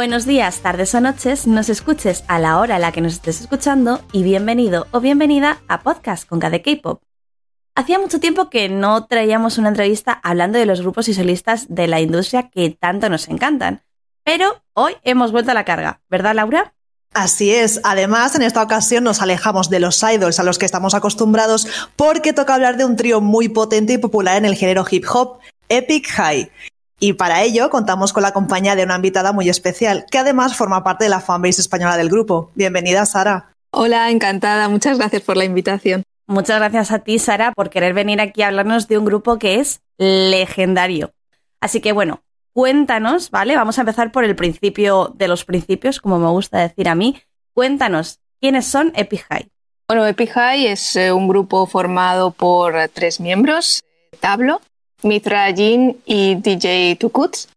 Buenos días, tardes o noches, nos escuches a la hora a la que nos estés escuchando y bienvenido o bienvenida a Podcast con KD K-Pop. Hacía mucho tiempo que no traíamos una entrevista hablando de los grupos y solistas de la industria que tanto nos encantan, pero hoy hemos vuelto a la carga, ¿verdad Laura? Así es. Además, en esta ocasión nos alejamos de los idols a los que estamos acostumbrados porque toca hablar de un trío muy potente y popular en el género hip hop, Epic High. Y para ello contamos con la compañía de una invitada muy especial, que además forma parte de la fanbase española del grupo. Bienvenida, Sara. Hola, encantada. Muchas gracias por la invitación. Muchas gracias a ti, Sara, por querer venir aquí a hablarnos de un grupo que es legendario. Así que bueno, cuéntanos, ¿vale? Vamos a empezar por el principio de los principios, como me gusta decir a mí. Cuéntanos, ¿quiénes son Epic High? Bueno, Epic High es eh, un grupo formado por tres miembros, Tablo, Mitra Jin y DJ Tukuts,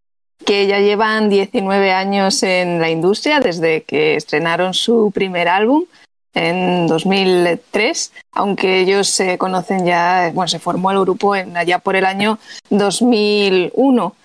que ya llevan 19 años en la industria desde que estrenaron su primer álbum en 2003, aunque ellos se conocen ya, bueno, se formó el grupo en, allá por el año 2001.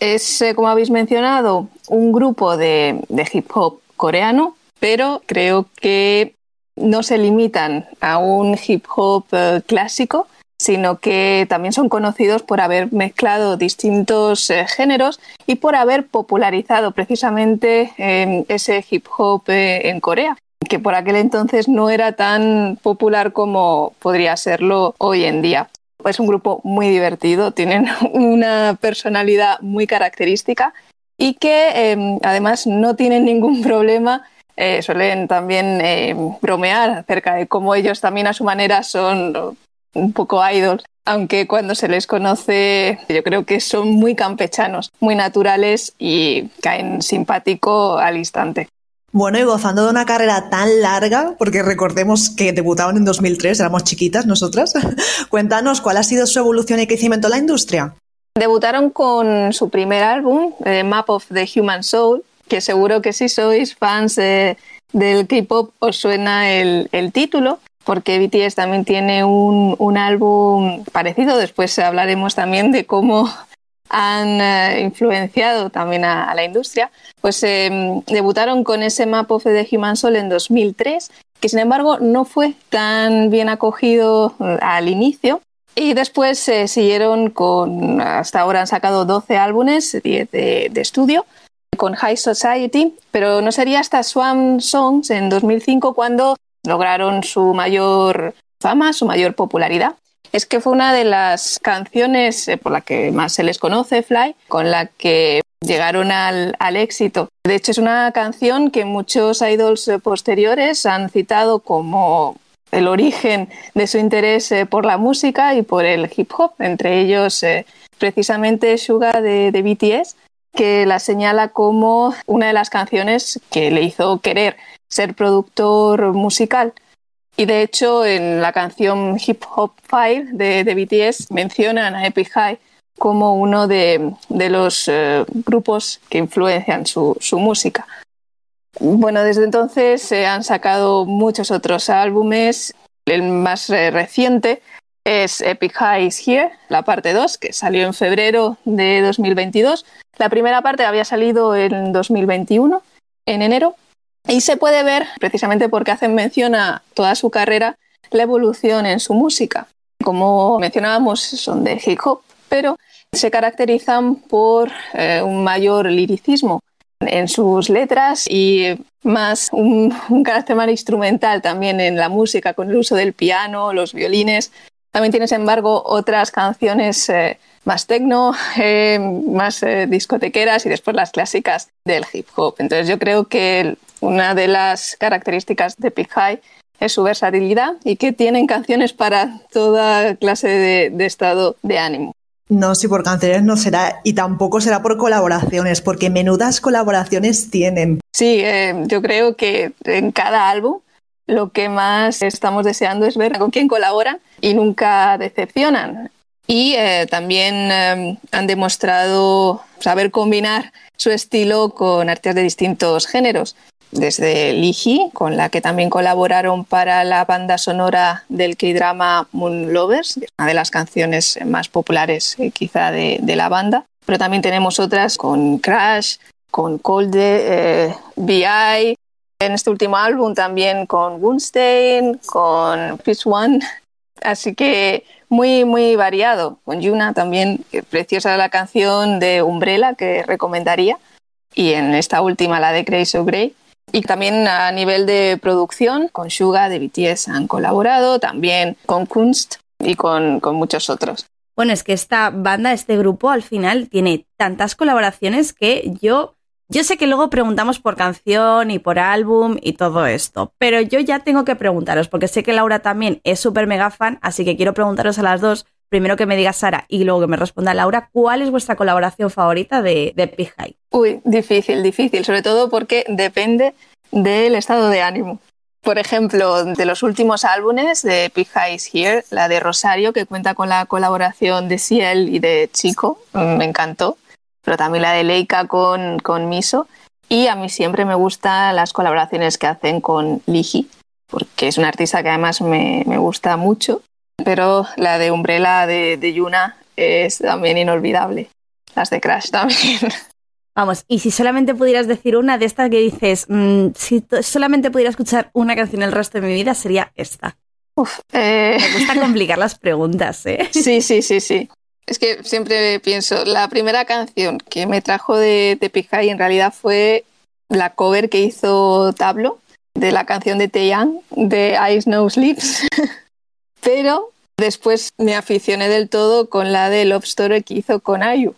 Es, eh, como habéis mencionado, un grupo de, de hip hop coreano, pero creo que no se limitan a un hip hop eh, clásico, sino que también son conocidos por haber mezclado distintos eh, géneros y por haber popularizado precisamente em, ese hip hop eh, en Corea que por aquel entonces no era tan popular como podría serlo hoy en día. Es un grupo muy divertido, tienen una personalidad muy característica y que em, además no tienen ningún problema eh, suelen también em, bromear acerca de cómo ellos también a su manera son un poco idols, aunque cuando se les conoce yo creo que son muy campechanos, muy naturales y caen simpático al instante. Bueno, y gozando de una carrera tan larga, porque recordemos que debutaban en 2003, éramos chiquitas nosotras, cuéntanos cuál ha sido su evolución y crecimiento en la industria. Debutaron con su primer álbum, eh, Map of the Human Soul, que seguro que si sois fans del K-pop os suena el, el título porque BTS también tiene un, álbum parecido. Después hablaremos también de cómo han eh, influenciado también a, la industria. Pues em, debutaron con ese Map of the Human Soul en 2003, que sin embargo no fue tan bien acogido eh, al inicio. Y después se siguieron con, hasta ahora han sacado 12 álbumes, 10 de, de estudio, con High Society, pero no sería hasta Swan Songs en 2005 cuando lograron su mayor fama, su mayor popularidad. Es que fue una de las canciones eh, por la que más se les conoce, Fly, con la que llegaron al, éxito. De hecho, es una canción que muchos idols eh, posteriores han citado como el origen de su interés eh, por la música y por el hip hop, entre ellos precisamente Suga de BTS, que la señala como una de las canciones que le hizo querer ser productor musical. Y de hecho, en la canción Hip Hop Fire de, BTS mencionan a Epic High como uno de, los eh, grupos que influencian su, música. Bueno, desde entonces se han sacado muchos otros álbumes. El más eh, reciente es Epic High is Here, la parte 2, que salió en febrero de 2022. La primera parte había salido en 2021, en enero, y se puede ver, precisamente porque hacen mención a toda su carrera, la evolución en su música. Como mencionábamos, son de hip hop, pero se caracterizan por eh, un mayor liricismo en sus letras y más un, carácter más instrumental también en la música, con el uso del piano, los violines. También tiene, sin embargo, otras canciones eh, más tecno, eh, más discotequeras y después las clásicas del hip hop. Entonces yo creo que una de las características de Big High es su versatilidad y que tienen canciones para toda clase de, estado de ánimo. No, si por canciones no será, y tampoco será por colaboraciones, porque menudas colaboraciones tienen. Sí, eh, yo creo que en cada álbum lo que más estamos deseando es ver con quién colaboran y nunca decepcionan. Y eh, también eh, han demostrado saber combinar su estilo con artistas de distintos géneros desde Liji, con la que también colaboraron para la banda sonora del K-drama Moon Lovers, una de las canciones más populares eh, quizá de, la banda. Pero también tenemos otras con Crash, con Colde, eh, BI, en este último álbum también con Wunstein, con Peace One. Así que muy, muy variado. Con Yuna también, preciosa la canción de Umbrella que recomendaría. Y en esta última, la de Grace O'Grey. Y también a nivel de producción, con Suga de BTS han colaborado, también con Kunst y con, con muchos otros. Bueno, es que esta banda, este grupo, al final tiene tantas colaboraciones que yo yo sé que luego preguntamos por canción y por álbum y todo esto, pero yo ya tengo que preguntaros, porque sé que Laura también es súper mega fan, así que quiero preguntaros a las dos, primero que me diga Sara y luego que me responda Laura, ¿cuál es vuestra colaboración favorita de, de Big High? Uy, difícil, difícil, sobre todo porque depende del estado de ánimo. Por ejemplo, de los últimos álbumes de Big High is Here, la de Rosario, que cuenta con la colaboración de Ciel y de Chico, me encantó pero también la de Leica con, con Miso. Y a mí siempre me gustan las colaboraciones que hacen con Ligi, porque es una artista que además me, me gusta mucho. Pero la de Umbrella de, de, Yuna es también inolvidable. Las de Crash también. Vamos, y si solamente pudieras decir una de estas que dices, mmm, si solamente pudiera escuchar una canción el resto de mi vida, sería esta. Uf, eh... Me gusta complicar las preguntas, ¿eh? Sí, sí, sí, sí. Es que siempre pienso, la primera canción que me trajo de, de en realidad fue la cover que hizo Tablo de la canción de Taeyang de Eyes No Sleeps. Pero después me aficioné del todo con la de Love Story que hizo con Ayu.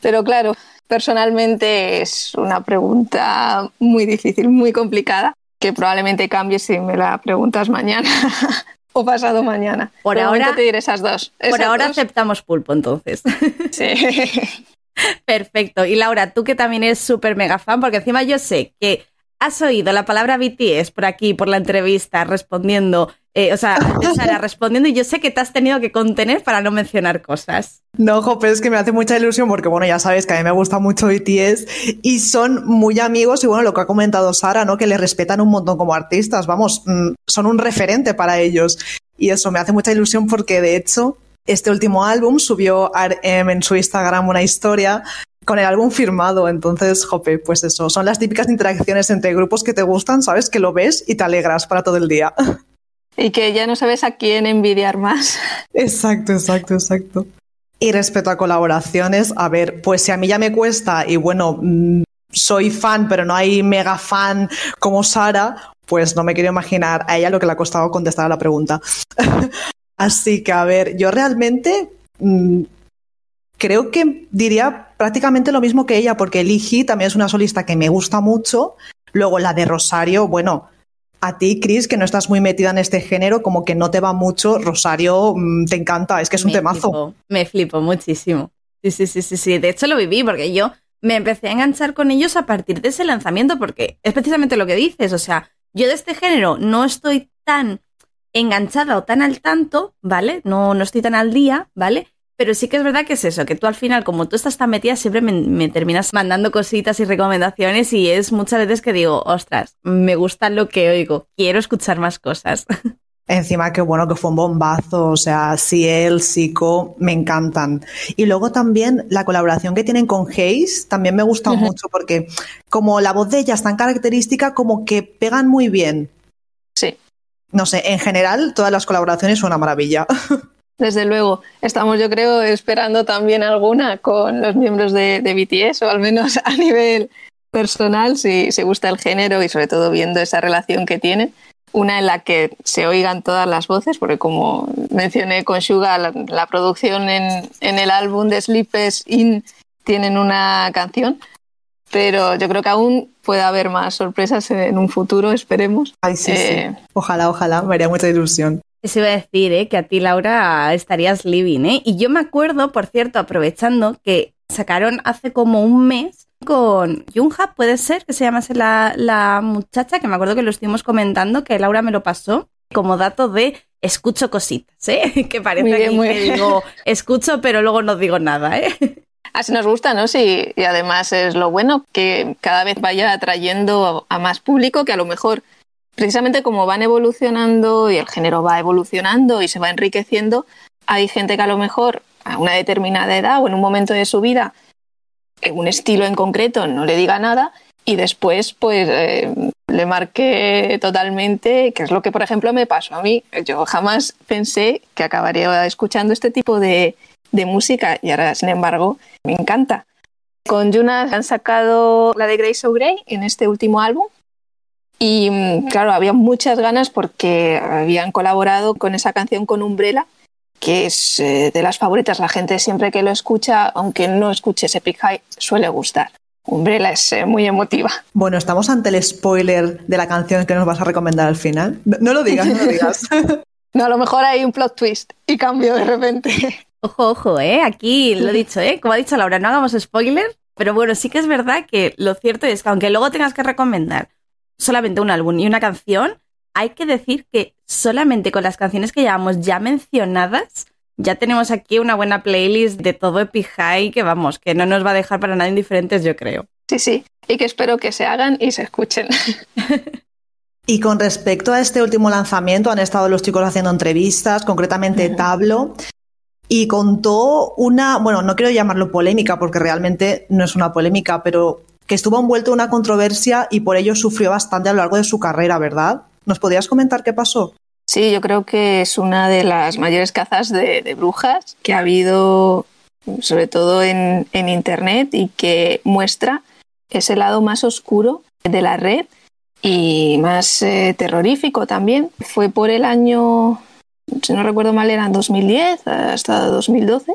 Pero claro, personalmente es una pregunta muy difícil, muy complicada, que probablemente cambie si me la preguntas mañana. o pasado mañana. Por ahora te diré esas dos. por ahora aceptamos pulpo entonces. Sí. Perfecto. Y Laura, tú que también eres súper mega fan, porque encima yo sé que has oído la palabra BTS por aquí, por la entrevista, respondiendo eh, o sea, Sara respondiendo y yo sé que te has tenido que contener para no mencionar cosas. No, Jope, es que me hace mucha ilusión porque, bueno, ya sabes que a mí me gusta mucho BTS y son muy amigos y, bueno, lo que ha comentado Sara, ¿no? Que le respetan un montón como artistas, vamos, mm, son un referente para ellos. Y eso me hace mucha ilusión porque, de hecho, este último álbum subió RM en su Instagram una historia con el álbum firmado. Entonces, Jope, pues eso, son las típicas interacciones entre grupos que te gustan, ¿sabes? Que lo ves y te alegras para todo el día. Y que ya no sabes a quién envidiar más. Exacto, exacto, exacto. Y respecto a colaboraciones, a ver, pues si a mí ya me cuesta y bueno, mm, soy fan, pero no hay mega fan como Sara, pues no me quiero imaginar a ella lo que le ha costado contestar a la pregunta. Así que, a ver, yo realmente mmm, creo que diría prácticamente lo mismo que ella, porque Ligi también es una solista que me gusta mucho. Luego la de Rosario, bueno, a ti, Chris, que no estás muy metida en este género, como que no te va mucho, Rosario mm, te encanta, es que es un temazo. Flipo, me flipo muchísimo. Sí, sí, sí, sí, sí. De hecho, lo viví porque yo me empecé a enganchar con ellos a partir de ese lanzamiento, porque es precisamente lo que dices. O sea, yo de este género no estoy tan enganchada o tan al tanto, ¿vale? No, no estoy tan al día, ¿vale? Pero sí que es verdad que es eso, que tú al final, como tú estás tan metida, siempre me, terminas mandando cositas y recomendaciones y es muchas veces que digo, ostras, me gusta lo que oigo, quiero escuchar más cosas. Encima, qué bueno que fue un bombazo, o sea, Ciel, Sico, me encantan. Y luego también la colaboración que tienen con Hayes también me gusta mucho porque como la voz de ella es tan característica, como que pegan muy bien. Sí. No sé, en general todas las colaboraciones son una maravilla. Desde luego, estamos yo creo esperando también alguna con los miembros de, de BTS, o al menos a nivel personal, si se gusta el género y sobre todo viendo esa relación que tienen. Una en la que se oigan todas las voces, porque como mencioné con Suga, la, la producción en, en, el álbum de Sleepers In tienen una canción, pero yo creo que aún puede haber más sorpresas en un futuro, esperemos. Ay, sí, eh, sí. Ojalá, ojalá, me haría mucha ilusión. Eso iba a decir, ¿eh? que a ti, Laura, estarías living, ¿eh? Y yo me acuerdo, por cierto, aprovechando, que sacaron hace como un mes con Junha, puede ser que se llamase la, la muchacha, que me acuerdo que lo estuvimos comentando, que Laura me lo pasó, como dato de escucho cositas, ¿eh? que parece bien, que digo escucho, pero luego no digo nada, ¿eh? Así nos gusta, ¿no? Sí, y además es lo bueno que cada vez vaya atrayendo a más público que a lo mejor precisamente como van evolucionando y el género va evolucionando y se va enriqueciendo, hay gente que a lo mejor a una determinada edad o en un momento de su vida un estilo en concreto no le diga nada y después pues eh, le marque totalmente, que es lo que por ejemplo me pasó a mí. Yo jamás pensé que acabaría escuchando este tipo de, de música y ahora sin embargo me encanta. Con Jonas han sacado la de Grace O'Grey en este último álbum y mm, claro, había muchas ganas porque habían colaborado con esa canción con Umbrella que es eh, de las favoritas. La gente siempre que lo escucha, aunque no escuche Epic High, suele gustar. Umbrella es eh, muy emotiva. Bueno, estamos ante el spoiler de la canción que nos vas a recomendar al final. No, lo digas, no lo digas. no, a lo mejor hay un plot twist y cambio de repente. Ojo, ojo, ¿eh? Aquí lo he dicho, ¿eh? Como ha dicho Laura, no hagamos spoiler, pero bueno, sí que es verdad que lo cierto es que aunque luego tengas que recomendar solamente un álbum y una canción, hay que decir que solamente con las canciones que llevamos ya mencionadas, ya tenemos aquí una buena playlist de todo Epic High que vamos, que no nos va a dejar para nada indiferentes, yo creo. Sí, sí, y que espero que se hagan y se escuchen. y con respecto a este último lanzamiento, han estado los chicos haciendo entrevistas, concretamente Tablo, y contó una, bueno, no quiero llamarlo polémica porque realmente no es una polémica, pero que estuvo envuelto en una controversia y por ello sufrió bastante a lo largo de su carrera, ¿verdad? ¿Nos podrías comentar qué pasó? Sí, yo creo que es una de las mayores cazas de, brujas que ha habido, sobre todo en, Internet, y que muestra ese lado más oscuro de la red y más eh, terrorífico también. Fue por el año, si no recuerdo mal, era en 2010 hasta 2012.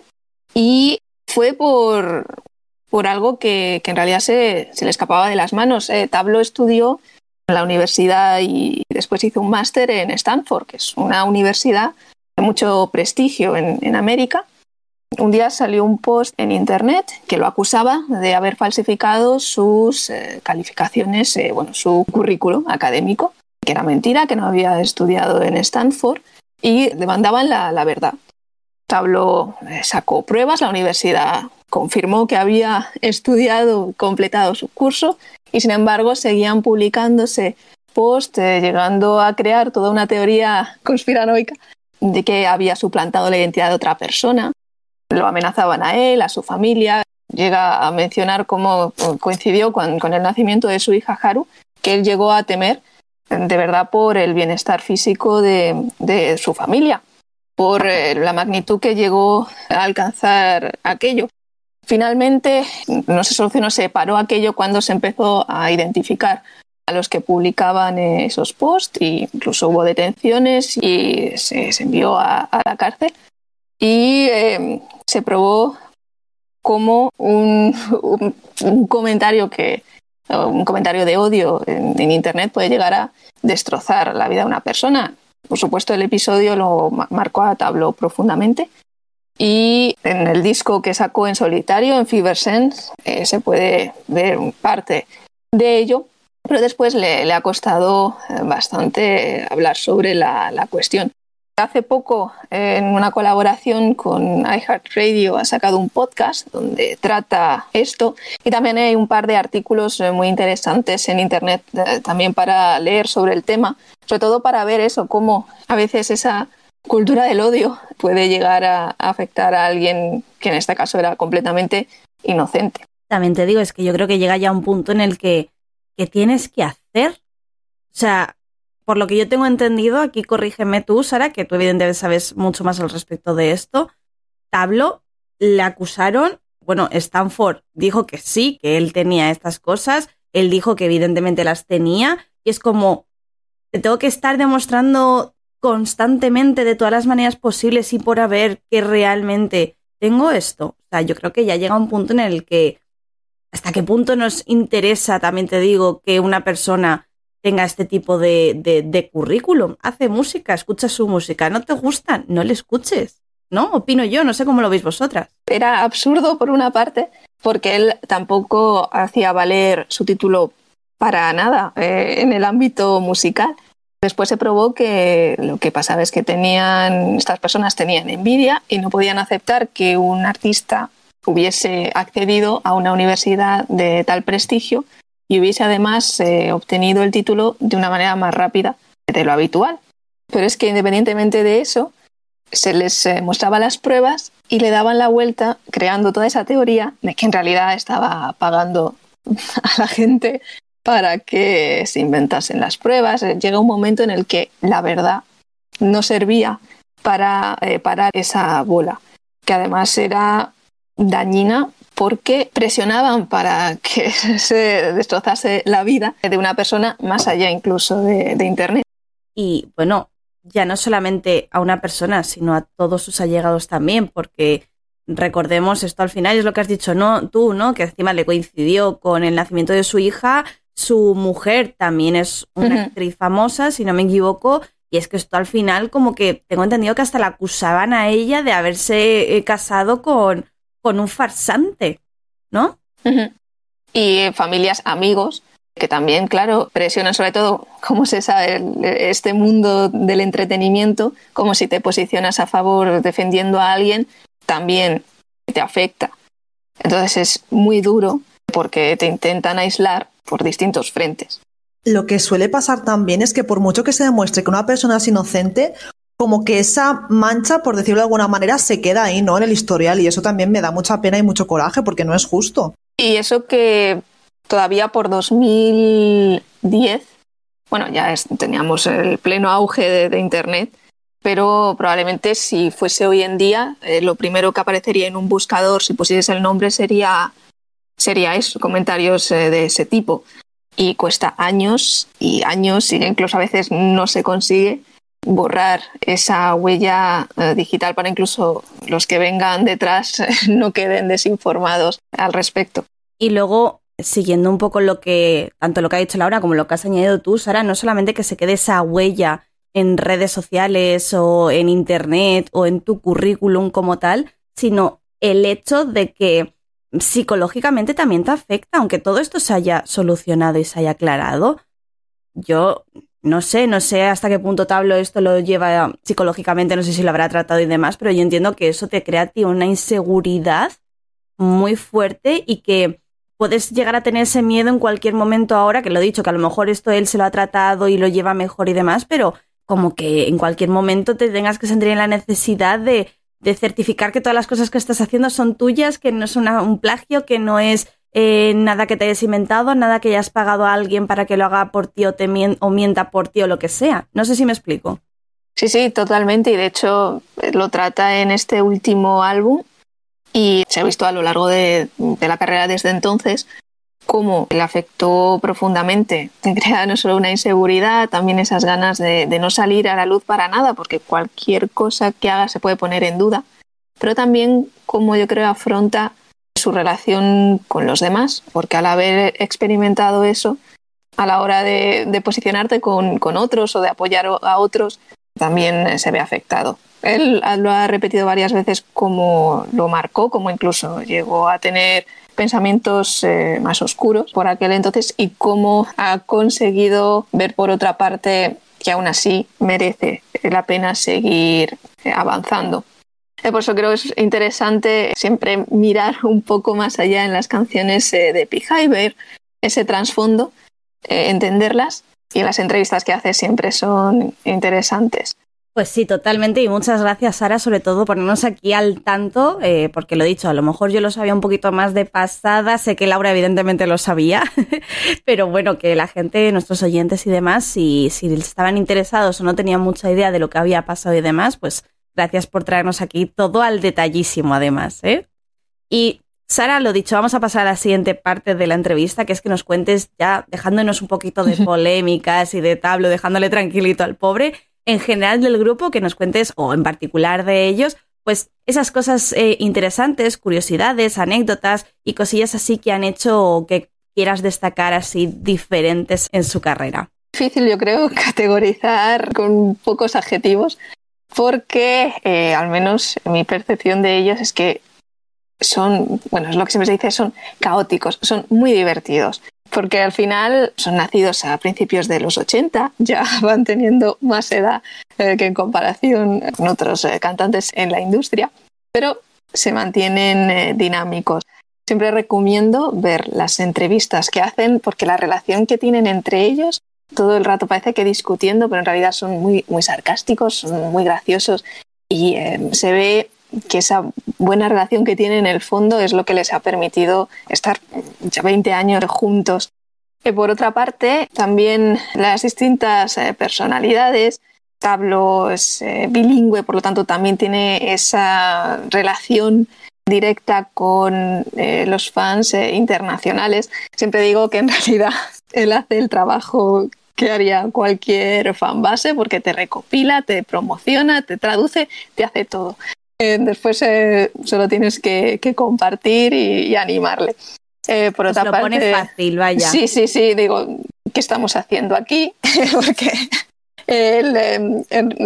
Y fue por, por algo que, en realidad se, le escapaba de las manos. Eh, Tablo estudió en la universidad y después hizo un máster en Stanford, que es una universidad de mucho prestigio en, América. Un día salió un post en Internet que lo acusaba de haber falsificado sus eh, calificaciones, eh, bueno, su currículo académico, que era mentira, que no había estudiado en Stanford y demandaban la, la verdad. Tablo eh, sacó pruebas, la universidad confirmó que había estudiado, completado su curso y sin embargo seguían publicándose posts, eh, llegando a crear toda una teoría conspiranoica de que había suplantado la identidad de otra persona. Lo amenazaban a él, a su familia. Llega a mencionar cómo coincidió con, el nacimiento de su hija Haru, que él llegó a temer de verdad por el bienestar físico de, su familia, por eh, la magnitud que llegó a alcanzar aquello. Finalmente, no se solucionó, se paró aquello cuando se empezó a identificar a los que publicaban esos posts, e incluso hubo detenciones y se, envió a, la cárcel. Y em, se probó como un, comentario que un comentario de odio en, en, internet puede llegar a destrozar la vida de una persona. Por supuesto, el episodio lo marcó a Tablo profundamente y en el disco que sacó en solitario, en Fever Sense, eh, se puede ver parte de ello, pero después le, ha costado eh, bastante hablar sobre la, cuestión. Hace poco, en una colaboración con iHeartRadio, ha sacado un podcast donde trata esto y también hay un par de artículos eh, muy interesantes en Internet también para leer sobre el tema, sobre todo para ver eso, cómo a veces esa cultura del odio puede llegar a afectar a alguien que en este caso era completamente inocente. También te digo, es que yo creo que llega ya un punto en el que, ¿qué tienes que hacer? O sea, por lo que yo tengo entendido, aquí corrígeme tú, Sara, que tú evidentemente sabes mucho más al respecto de esto. Tablo le acusaron, bueno, Stanford dijo que sí, que él tenía estas cosas, él dijo que evidentemente las tenía, y es como, te tengo que estar demostrando constantemente de todas las maneras posibles y por haber que realmente tengo esto. O sea, yo creo que ya llega un punto en el que hasta qué punto nos interesa, también te digo, que una persona tenga este tipo de, de, currículum. Hace música, escucha su música. ¿No te gusta? No le escuches. ¿No? Opino yo, no sé cómo lo veis vosotras. Era absurdo por una parte, porque él tampoco hacía valer su título para nada eh, en el ámbito musical. Después se probó que lo que pasaba es que estas personas tenían envidia y no podían aceptar que un artista hubiese accedido a una universidad de tal prestigio y hubiese además eh, obtenido el título de una manera más rápida de lo habitual. Pero es que independientemente de eso, se les eh, mostraba las pruebas y le daban la vuelta creando toda esa teoría de que en realidad estaba pagando a la gente para que se inventasen las pruebas. Llega un momento en el que la verdad no servía para eh, parar esa bola, que además era dañina porque presionaban para que se destrozase la vida de una persona más allá incluso de, de Internet. Y bueno, ya no solamente a una persona, sino a todos sus allegados también, porque recordemos esto al final, es lo que has dicho no, tú, ¿no? Que encima le coincidió con el nacimiento de su hija, su mujer también es una actriz famosa, si no me equivoco, y es que esto al final como que tengo entendido que hasta la acusaban a ella de haberse eh, casado con, con un farsante, ¿no? Y familias, amigos, que también, claro, presionan sobre todo, como se sabe, este mundo del entretenimiento, como si te posicionas a favor defendiendo a alguien, también te afecta. Entonces es muy duro porque te intentan aislar por distintos frentes. Lo que suele pasar también es que por mucho que se demuestre que una persona es inocente, como que esa mancha, por decirlo de alguna manera, se queda ahí, ¿no? En el historial. Y eso también me da mucha pena y mucho coraje porque no es justo. Y eso que todavía por 2010, bueno, ya teníamos el pleno auge de, Internet, pero probablemente si fuese hoy en día, eh, lo primero que aparecería en un buscador, si pusieses el nombre, sería, sería eso, comentarios eh, de ese tipo. Y cuesta años y años, y incluso a veces no se consigue borrar esa huella eh, digital para incluso los que vengan detrás no queden desinformados al respecto. Y luego siguiendo un poco lo que, tanto lo que ha dicho Laura como lo que has añadido tú, Sara, no solamente que se quede esa huella en redes sociales o en internet o en tu currículum como tal, sino el hecho de que psicológicamente también te afecta, aunque todo esto se haya solucionado y se haya aclarado. Yo no sé, no sé hasta qué punto Tablo esto lo lleva psicológicamente, no sé si lo habrá tratado y demás, pero yo entiendo que eso te crea ti una inseguridad muy fuerte y que puedes llegar a tener ese miedo en cualquier momento ahora, que lo he dicho, que a lo mejor esto él se lo ha tratado y lo lleva mejor y demás, pero como que en cualquier momento te tengas que sentir en la necesidad de, certificar que todas las cosas que estás haciendo son tuyas, que no es un plagio, que no es eh, nada que te hayas inventado, nada que hayas pagado a alguien para que lo haga por ti o, te o mienta por ti o lo que sea. No sé si me explico. Sí, sí, totalmente. Y de hecho lo trata en este último álbum y se ha visto a lo largo de, la carrera desde entonces cómo le afectó profundamente. Crea no solo una inseguridad, también esas ganas de, no salir a la luz para nada, porque cualquier cosa que haga se puede poner en duda, pero también cómo yo creo afronta su relación con los demás, porque al haber experimentado eso, a la hora de, posicionarte con, con, otros o de apoyar a otros, también se ve afectado. Él lo ha repetido varias veces como lo marcó, como incluso llegó a tener pensamientos eh, más oscuros por aquel entonces y cómo ha conseguido ver por otra parte que aún así merece la pena seguir eh, avanzando. Eh, por eso creo que es interesante siempre mirar un poco más allá en las canciones de Pija y ver ese trasfondo, entenderlas y las entrevistas que hace siempre son interesantes. Pues sí, totalmente. Y muchas gracias, Sara, sobre todo por ponernos aquí al tanto, eh, porque lo he dicho, a lo mejor yo lo sabía un poquito más de pasada, sé que Laura evidentemente lo sabía, pero bueno, que la gente, nuestros oyentes y demás, si, si estaban interesados o no tenían mucha idea de lo que había pasado y demás, pues gracias por traernos aquí todo al detallísimo, además. ¿eh? Y Sara, lo dicho, vamos a pasar a la siguiente parte de la entrevista, que es que nos cuentes ya, dejándonos un poquito de polémicas y de tablo, dejándole tranquilito al pobre, en general del grupo, que nos cuentes, o en particular de ellos, pues esas cosas eh, interesantes, curiosidades, anécdotas y cosillas así que han hecho o que quieras destacar así diferentes en su carrera. Difícil, yo creo, categorizar con pocos adjetivos, porque eh, al menos mi percepción de ellos es que son, bueno, es lo que siempre se dice, son caóticos, son muy divertidos porque al final son nacidos a principios de los 80, ya van teniendo más edad eh, que en comparación con otros eh, cantantes en la industria, pero se mantienen eh, dinámicos. Siempre recomiendo ver las entrevistas que hacen porque la relación que tienen entre ellos todo el rato parece que discutiendo, pero en realidad son muy, muy sarcásticos, son muy graciosos y eh, se ve que esa buena relación que tienen en el fondo es lo que les ha permitido estar ya 20 años juntos. Y por otra parte, también las distintas eh, personalidades, Tablo es eh, bilingüe, por lo tanto también tiene esa relación directa con eh, los fans internacionales. Siempre digo que en realidad él hace el trabajo que haría cualquier fan base porque te recopila, te promociona, te traduce, te hace todo. Eh, después eh, solo tienes que, compartir y, animarle. Eh, por otra lo pone fácil, vaya. Sí, sí, sí. Digo, ¿qué estamos haciendo aquí? Porque él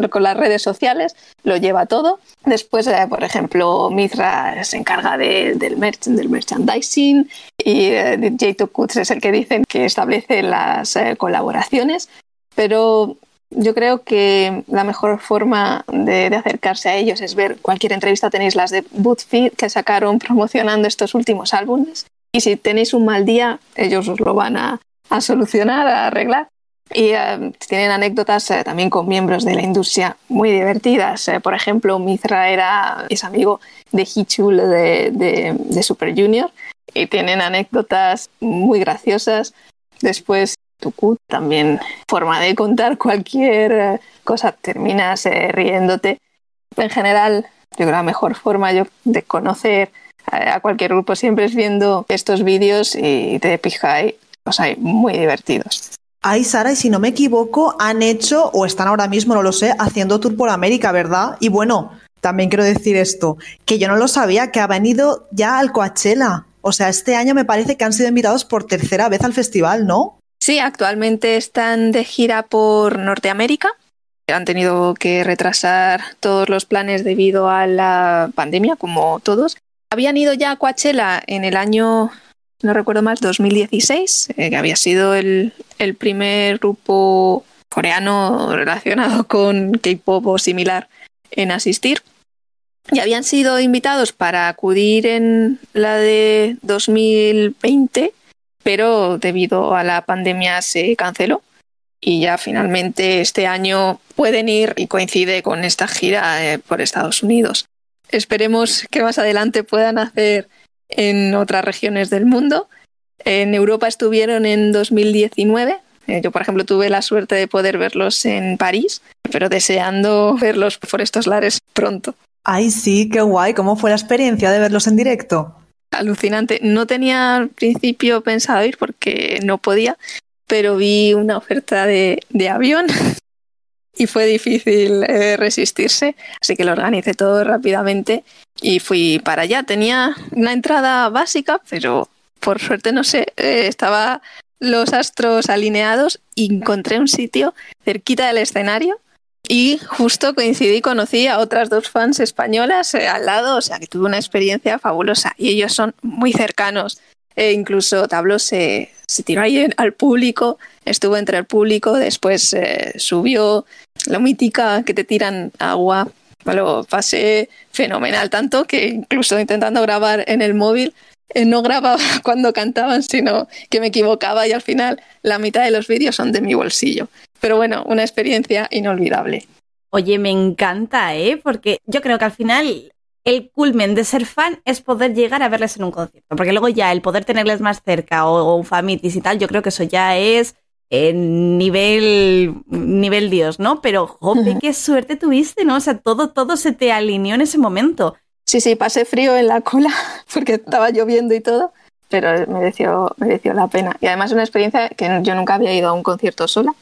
con las redes sociales lo lleva todo. Después, por ejemplo, Mithra se encarga del, del merchandising y Jato Kutz es el que dicen que establece las colaboraciones. Pero yo creo que la mejor forma de, acercarse a ellos es ver cualquier entrevista. Tenéis las de BuzzFeed que sacaron promocionando estos últimos álbumes. Y si tenéis un mal día, ellos os lo van a, solucionar, a arreglar. Y eh, tienen anécdotas eh, también con miembros de la industria muy divertidas. Eh, por ejemplo, Mithra era, es amigo de Hichul de, de Super Junior y tienen anécdotas muy graciosas. Después Tucut, también forma de contar cualquier eh, cosa, terminas eh, riéndote. En general, yo creo la mejor forma de conocer a cualquier grupo siempre es viendo estos vídeos y Epic High los hay muy divertidos. Ay, Sara, y si no me equivoco, han hecho, o están ahora mismo, no lo sé, haciendo tour por América, ¿verdad? Y bueno, también quiero decir esto, que yo no lo sabía, que ha venido ya al Coachella. O sea, este año me parece que han sido invitados por tercera vez al festival, ¿no? Sí, actualmente están de gira por Norteamérica. Han tenido que retrasar todos los planes debido a la pandemia, como todos. Habían ido ya a Coachella en el año, no recuerdo más, 2016, eh, que había sido el, el primer grupo coreano relacionado con K-pop o similar en asistir. Y habían sido invitados para acudir en la de 2020 pero debido a la pandemia se canceló y ya finalmente este año pueden ir y coincide con esta gira eh, por Estados Unidos. Esperemos que más adelante puedan hacer en otras regiones del mundo. En Europa estuvieron en 2019. Eh, yo, por ejemplo, tuve la suerte de poder verlos en París, pero deseando verlos por estos lares pronto. Ay, sí, qué guay. ¿Cómo fue la experiencia de verlos en directo? Alucinante. No tenía al principio pensado ir porque no podía, pero vi una oferta de, avión y fue difícil eh, resistirse, así que lo organicé todo rápidamente y fui para allá. Tenía una entrada básica, pero por suerte no sé, eh, estaba los astros alineados y encontré un sitio cerquita del escenario y justo coincidí, conocí a otras dos fans españolas eh, al lado, o sea que tuve una experiencia fabulosa y ellos son muy cercanos. E incluso Tablo se, se tiró ahí al público, estuvo entre el público, después eh, subió la mítica que te tiran agua. Lo pasé fenomenal, tanto que incluso intentando grabar en el móvil eh, no grababa cuando cantaban, sino que me equivocaba y al final la mitad de los vídeos son de mi bolsillo. Pero bueno, una experiencia inolvidable. Oye, me encanta, ¿eh? Porque yo creo que al final el culmen de ser fan es poder llegar a verles en un concierto. Porque luego ya el poder tenerles más cerca o, un famitis y tal, yo creo que eso ya es nivel, nivel Dios, ¿no? Pero, joder, qué suerte tuviste, ¿no? O sea, todo, todo se te alineó en ese momento. Sí, sí, pasé frío en la cola porque estaba lloviendo y todo, pero mereció, mereció la pena. Y además una experiencia que yo nunca había ido a un concierto sola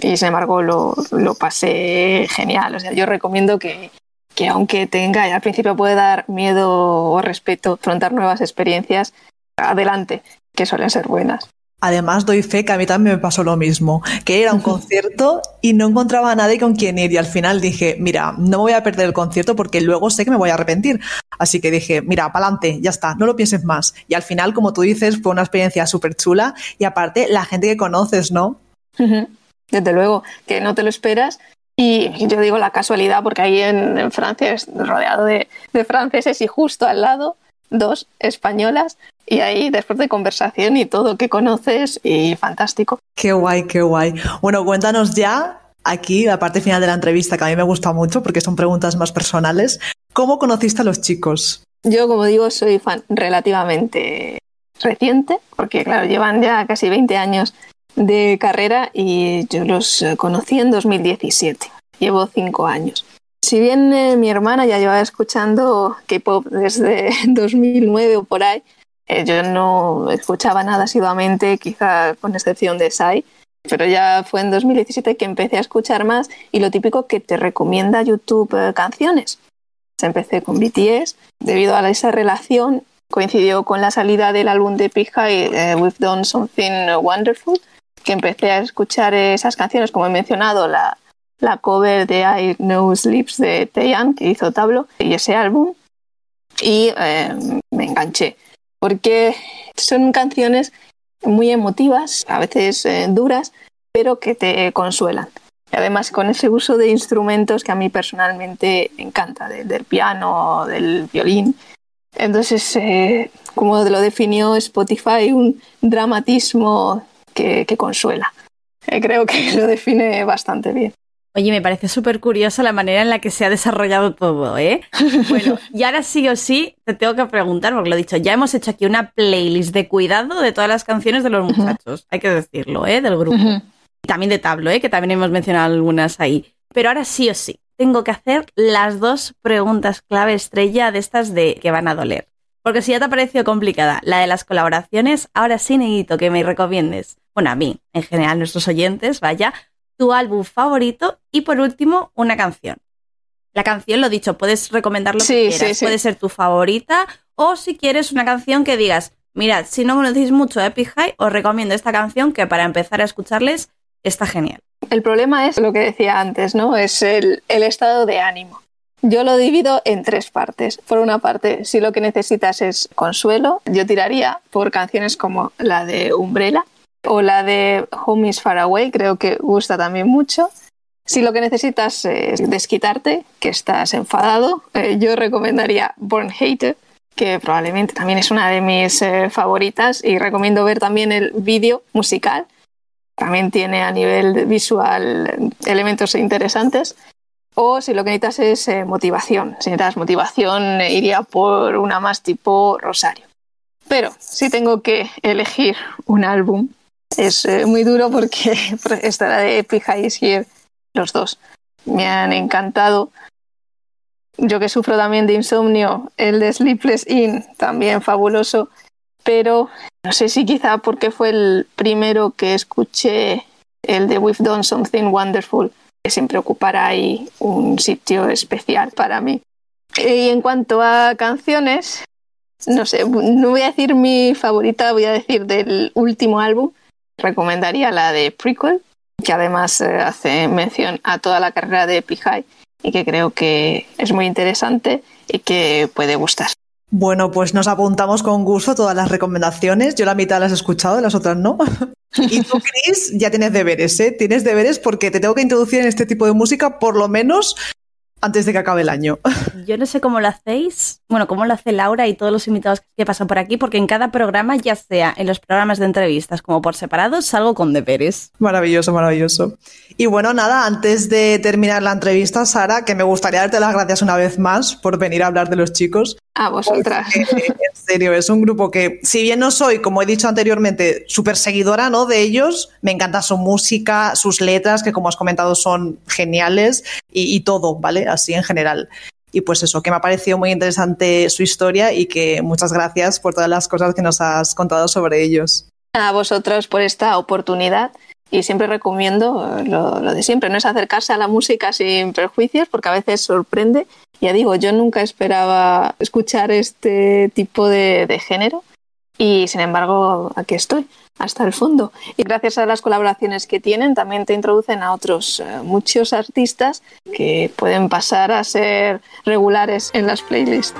y sin embargo lo, lo pasé genial. O sea, yo recomiendo que, que aunque tenga, y al principio puede dar miedo o respeto afrontar nuevas experiencias, adelante, que suelen ser buenas. Además, doy fe que a mí también me pasó lo mismo, que era un concierto y no encontraba a nadie con quien ir y al final dije, mira, no me voy a perder el concierto porque luego sé que me voy a arrepentir. Así que dije, mira, pa'lante, ya está, no lo pienses más. Y al final, como tú dices, fue una experiencia súper chula y aparte la gente que conoces, ¿no? desde luego, que no te lo esperas. Y yo digo la casualidad, porque ahí en, Francia es rodeado de, franceses y justo al lado dos españolas. Y ahí, después de conversación y todo que conoces, y fantástico. Qué guay, qué guay. Bueno, cuéntanos ya aquí la parte final de la entrevista, que a mí me gusta mucho porque son preguntas más personales. ¿Cómo conociste a los chicos? Yo, como digo, soy fan relativamente reciente, porque claro, llevan ya casi 20 años de carrera y yo los conocí en 2017. Llevo 5 años. Si bien eh, mi hermana ya llevaba escuchando K-pop desde 2009 o por ahí, eh, yo no escuchaba nada asiduamente, quizá con excepción de Sai, pero ya fue en 2017 que empecé a escuchar más y lo típico que te recomienda YouTube eh, canciones. Empecé con BTS, debido a esa relación coincidió con la salida del álbum de Pija y We've Done Something Wonderful, que empecé a escuchar esas canciones, como he mencionado, la, la cover de I Know Sleeps de Taeyeon que hizo Tablo y ese álbum y eh, me enganché porque son canciones muy emotivas, a veces eh, duras, pero que te consuelan. Y además con ese uso de instrumentos que a mí personalmente me encanta, del piano, del violín. Entonces, eh, como lo definió Spotify, un dramatismo que, que consuela. creo que lo define bastante bien. Oye, me parece súper curiosa la manera en la que se ha desarrollado todo, ¿eh? Bueno, y ahora sí o sí te tengo que preguntar, porque lo he dicho, ya hemos hecho aquí una playlist de cuidado de todas las canciones de los muchachos, hay que decirlo, ¿eh? Del grupo. Y también de Tablo, ¿eh? Que también hemos mencionado algunas ahí. Pero ahora sí o sí, tengo que hacer las dos preguntas clave estrella de estas de que van a doler. Porque si ya te ha parecido complicada la de las colaboraciones, ahora sí necesito que me recomiendes, bueno, a mí, en general, nuestros oyentes, vaya, tu álbum favorito y por último una canción. La canción, lo dicho, puedes recomendar lo que quieras, puede ser tu favorita o si quieres una canción que digas, mirad, si no conocéis mucho Epic High, os recomiendo esta canción que para empezar a escucharles está genial. El problema es lo que decía antes, ¿no? Es el, el estado de ánimo. Yo lo divido en tres partes. Por una parte, si lo que necesitas es consuelo, yo tiraría por canciones como la de Umbrella, o la de Home is Far Away, creo que gusta también mucho. Si lo que necesitas es desquitarte, que estás enfadado, eh, yo recomendaría Born Hated, que probablemente también es una de mis eh, favoritas y recomiendo ver también el vídeo musical. También tiene a nivel visual elementos interesantes. O si lo que necesitas es eh, motivación. Si necesitas motivación, iría por una más tipo Rosario. Pero si tengo que elegir un álbum es eh, muy duro porque estará de Epic High los dos. Me han encantado. Yo que sufro también de insomnio, el de Sleepless In, también fabuloso, pero no sé si quizá porque fue el primero que escuché el de We've Done Something Wonderful, que siempre ocupará ahí un sitio especial para mí. Y en cuanto a canciones, no sé, no voy a decir mi favorita, voy a decir del último álbum, recomendaría la de Prequel, que además eh, hace mención a toda la carrera de Pihai y que creo que es muy interesante y que puede gustar. Bueno, pues nos apuntamos con gusto todas las recomendaciones. Yo la mitad las he escuchado, las otras no. Y tú, Chris, ya tienes deberes, ¿eh? Tienes deberes porque te tengo que introducir en este tipo de música por lo menos antes de que acabe el año. Yo no sé cómo lo hacéis, bueno, cómo lo hace Laura y todos los invitados que pasan por aquí, porque en cada programa, ya sea en los programas de entrevistas como por separado, salgo con deberes. Maravilloso, maravilloso. Y bueno, nada, antes de terminar la entrevista, Sara, que me gustaría darte las gracias una vez más por venir a hablar de los chicos. A vosotras. en serio, es un grupo que, si bien no soy, como he dicho anteriormente, súper seguidora ¿no? de ellos, me encanta su música, sus letras, que como has comentado son geniales, y, y todo, ¿vale? Así en general. Y pues eso, que me ha parecido muy interesante su historia y que muchas gracias por todas las cosas que nos has contado sobre ellos. A vosotros por esta oportunidad y siempre recomiendo lo, lo, de siempre, no es acercarse a la música sin prejuicios porque a veces sorprende. Ya digo, yo nunca esperaba escuchar este tipo de, de género y sin embargo aquí estoy hasta el fondo. Y gracias a las colaboraciones que tienen, también te introducen a otros eh, muchos artistas que pueden pasar a ser regulares en las playlists.